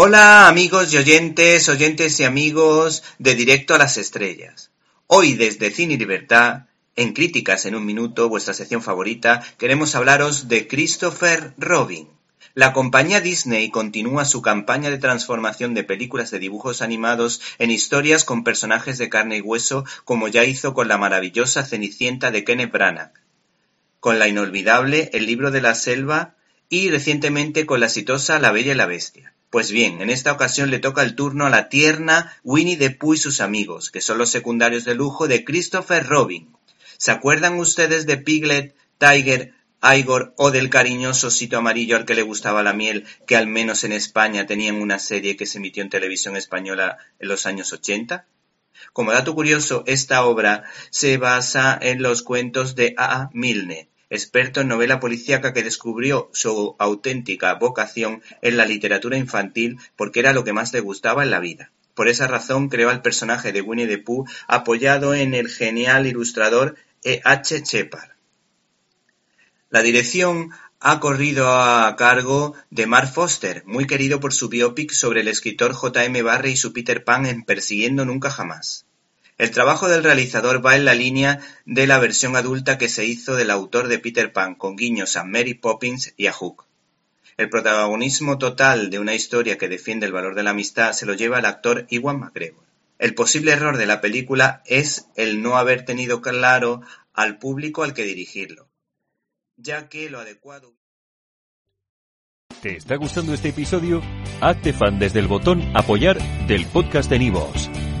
Hola amigos y oyentes, oyentes y amigos de Directo a las Estrellas. Hoy desde Cine y Libertad, en Críticas en un Minuto, vuestra sección favorita, queremos hablaros de Christopher Robin. La compañía Disney continúa su campaña de transformación de películas de dibujos animados en historias con personajes de carne y hueso, como ya hizo con la maravillosa Cenicienta de Kenneth Branagh, con la inolvidable El libro de la selva y recientemente con la exitosa La Bella y la Bestia. Pues bien, en esta ocasión le toca el turno a la tierna Winnie the Pooh y sus amigos, que son los secundarios de lujo de Christopher Robin. ¿Se acuerdan ustedes de Piglet, Tiger, Igor o del cariñoso sito amarillo al que le gustaba la miel, que al menos en España tenían una serie que se emitió en televisión española en los años 80? Como dato curioso, esta obra se basa en los cuentos de. A. Milne, experto en novela policíaca que descubrió su auténtica vocación en la literatura infantil porque era lo que más le gustaba en la vida. Por esa razón creó al personaje de Winnie the Pooh apoyado en el genial ilustrador E. H. Shepard. La dirección ha corrido a cargo de Mark Foster, muy querido por su biopic sobre el escritor J. M. Barrie y su Peter Pan en Persiguiendo Nunca Jamás. El trabajo del realizador va en la línea de la versión adulta que se hizo del autor de Peter Pan, con guiños a Mary Poppins y a Hook. El protagonismo total de una historia que defiende el valor de la amistad se lo lleva el actor Iwan McGregor. El posible error de la película es el no haber tenido claro al público al que dirigirlo, ya que lo adecuado. ¿Te está gustando este episodio? Hazte fan desde el botón Apoyar del podcast de Nivos.